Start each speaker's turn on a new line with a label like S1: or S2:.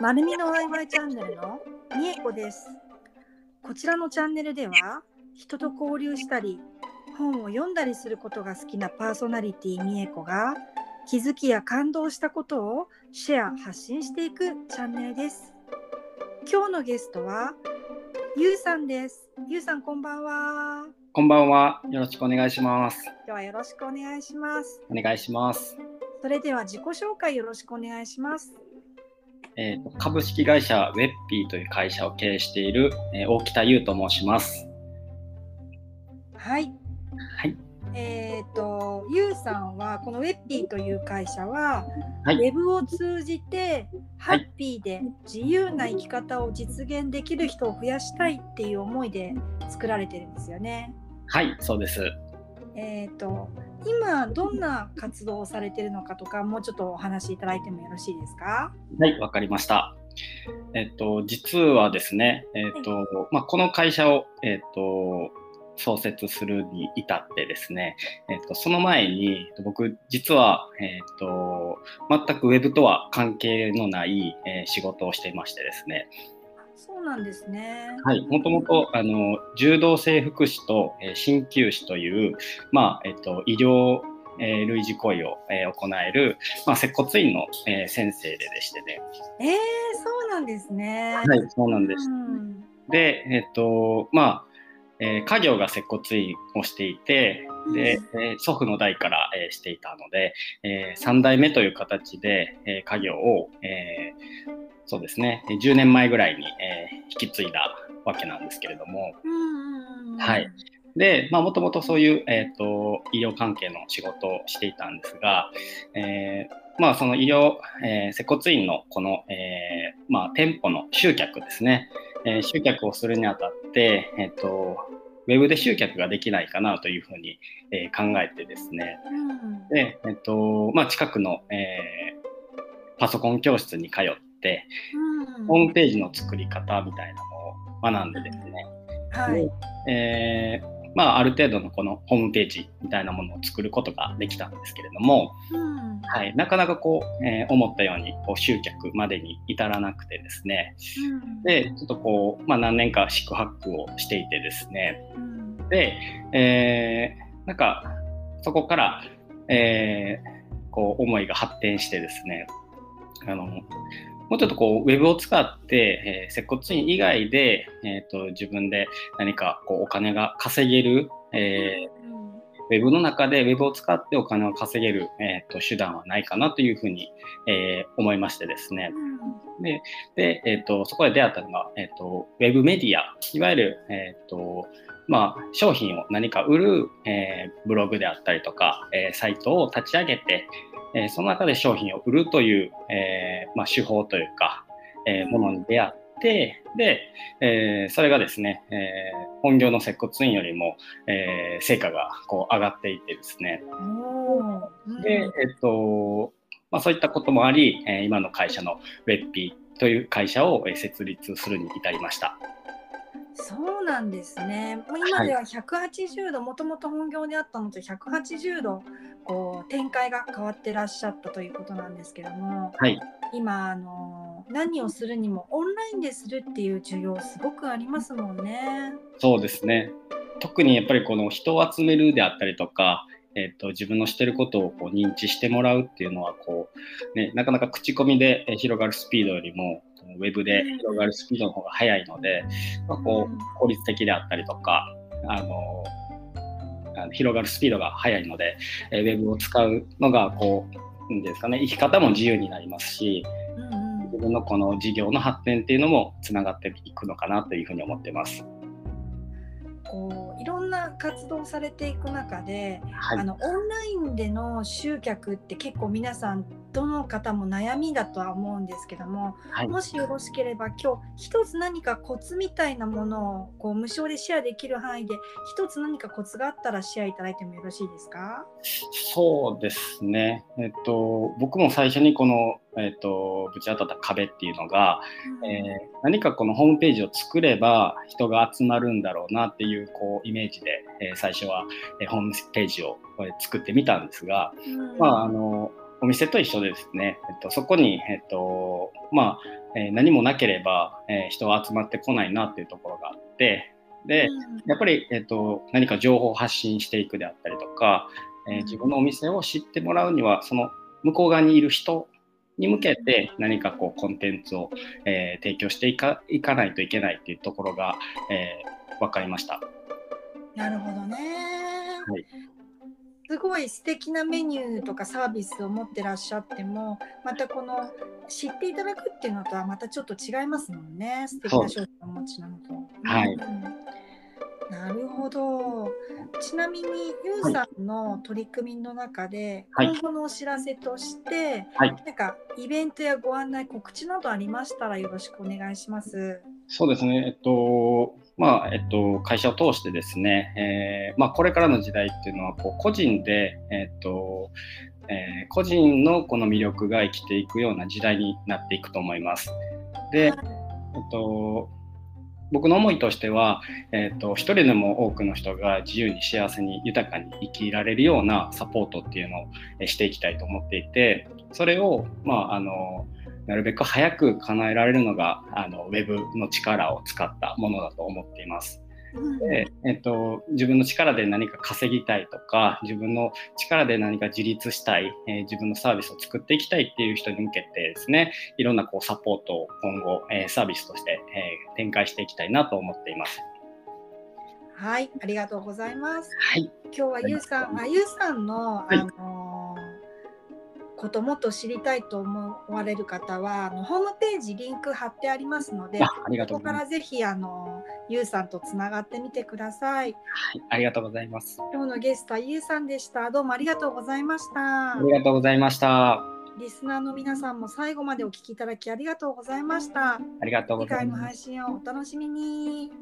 S1: まるみのワイワイチャンネルのみえこです。こちらのチャンネルでは人と交流したり本を読んだりすることが好きなパーソナリティみえこが気づきや感動したことをシェア発信していくチャンネルです。今日のゲストはゆうさんです。ゆうさんこんばんは。
S2: こんばんは。よろしくお願いします。
S1: ではよろしくお願いします。
S2: お願いします。
S1: それでは自己紹介よろしくお願いします。
S2: えーと株式会社ウェッピーという会社を経営している、えー大北優と申します。
S1: はい。
S2: はい。
S1: えっ、と、ゆうさんは、このウェッピーという会社は、
S2: はい
S1: ウェブを通じて、ハ
S2: はい
S1: ッピーで自由な生き方を実現できる人を増やしたいっていう思いで作られてるんですよね。
S2: はい、そうです。
S1: えっ、と、今どんな活動をされてるのかとか、もうちょっとお話しいただいてもよろしいですか？
S2: はい、わかりました。えっ、と、実はですね、えっ、と、まあ、この会社を、えっ、と、創設するに至ってですね、えっとその前に僕実は、えっと全くウェブとは関係のない、えー仕事をしていましてですね、
S1: そうなんですね。
S2: はい、もともとあの柔道整復師とえー鍼灸師という、まあえっと、医療、えー類似行為を、えー行える、まあ、接骨院の、えー先生ででしてね。
S1: えー、そうなんですね。
S2: はい、そうなんです。
S1: うん
S2: で、えっと、まあ、えー家業が接骨院をしていて、で、えー祖父の代から、えーしていたので、え3代目という形で、えー家業を、えーそうですね、10年前ぐらいに、えー引き継いだわけなんですけれども、はい。で、まあ、もともとそういう、えっ、と、医療関係の仕事をしていたんですが、えーまあ、その医療、えー接骨院のこの、えーまあ、店舗の集客ですね、えー集客をするにあたって、えっ、と、ウェブで集客ができないかなというふうに、えー考えてですね、
S1: うん
S2: で、えっ、と、まあ、近くの、えーパソコン教室に通って、
S1: うん。
S2: ホームページの作り方みたいなのを学んでですね、
S1: はい。
S2: えーまあ、ある程度のこのホームページみたいなものを作ることができたんですけれども、
S1: うん。
S2: はい、なかなかこう、えー思ったようにこう集客までに至らなくてですね。
S1: うん。
S2: でちょっとこう、まあ、何年か四苦八苦をしていてですね。
S1: うん。
S2: で、えーなんかそこから、えーこう思いが発展してですね。あのもうちょっとこうウェブを使って、えー接骨院以外で、えー、と自分で何かこうお金が稼げる、えーウェブの中でウェブを使ってお金を稼げる、えー、と手段はないかなというふうに、えー思いましてですね。で、でえー、とそこで出会ったのが、えー、とウェブメディア、いわゆる、えーとまあ、商品を何か売る、えーブログであったりとか、えーサイトを立ち上げて、えーその中で商品を売るという、えーまあ、手法というか、えーものに出会って、で、えーそれがですね、えー本業の接骨院よりも、えー成果がこう上がっていってですね、で、えっと、まあ、そういったこともあり、えー今の会社のウェッピーという会社をえー設立するに至りました。
S1: そうなんですね。もう今では180度、もともと本業であったのと180度こう展開が変わってらっしゃったということなんですけども、
S2: はい、
S1: 今あの何をするにもオンラインでするっていう需要すごくありますもんね。
S2: そうですね。特にやっぱりこの人を集めるであったりとか、えっと自分のしてることをこう認知してもらうっていうのはこう、ね、なかなか口コミでえー広がるスピードよりもウェブで広がるスピードの方が速いので、まあ、こ
S1: う
S2: 効率的であったりとかあの広がるスピードが速いので、えーウェブを使うのがこうなんですかね。生き方も自由になりますし自分のこの事業の発展っていうのもつながっていくのかなというふうに思ってます。
S1: こういろんな活動をされていく中で、
S2: はい。
S1: あのオンラインでの集客って結構皆さんどの方も悩みだとは思うんですけども、
S2: はい。
S1: もしよろしければ今日一つ何かコツみたいなものをこう無償でシェアできる範囲で一つ何かコツがあったらシェアいただいてもよろしいですか？
S2: そうですね、えっと、僕も最初にこの、えっと、ぶち当たった壁っていうのが、えー何かこのホームページを作れば人が集まるんだろうなっていうこうイメージで、えー最初は、えーホームページをえー作ってみたんですが、
S1: うん。
S2: まあ、あのお店と一緒でですね、えっと、そこに、えっとまあえー、何もなければ、えー、人は集まってこないなっていうところがあってで、やっぱり、えっと、何か情報を発信していくであったりとか、えー、自分のお店を知ってもらうにはその向こう側にいる人に向けて何かこうコンテンツを、えー、提供していかいかないといけないっていうところが、えー、分かりました。
S1: なるほどね。
S2: はい、
S1: すごい素敵なメニューとかサービスを持ってらっしゃってもまたこの知っていただくっていうのとはまたちょっと違いますもんね素敵な商品をお持ちなのと。
S2: はい、
S1: うんなるほど。ちなみに、ゆうさんの取り組みの中で、はい、今後のお知らせとして、はい、なんかイベントやご案内、告知などありましたらよろしくお願いします。
S2: そうですね。えっと、まあ、えっと、会社を通してですね、えー、まあ、これからの時代っていうのは、こう、個人で、えっと、えー、個人のこの魅力が生きていくような時代になっていくと思います。で、えっと、僕の思いとしては、えーと、一人でも多くの人が自由に幸せに豊かに生きられるようなサポートっていうのをしていきたいと思っていてそれを、まあ、あのなるべく早く叶えられるのがあのウェブの力を使ったものだと思っています。で、えっと、自分の力で何か稼ぎたいとか自分の力で何か自立したい、えー、自分のサービスを作っていきたいっていう人に向けてですねいろんなこうサポートを今後、えー、サービスとして、えー、展開していきたいなと思っています。
S1: はい、ありがとうございます。
S2: はい、
S1: 今日はゆうさん、あゆうさんの、はい、あのこともっと知りたいと思われる方はあのホームページリンク貼ってありますのでそこからぜひあのゆうさんとつながってみてください。
S2: はい、ありがとうございます。
S1: 今日のゲストはゆうさんでした。どうもありがとうございました。
S2: ありがとうございました。
S1: リスナーの皆さんも最後までお聞きいただきありがとうございました。
S2: ありがとうございます。
S1: 次回の配信をお楽しみに。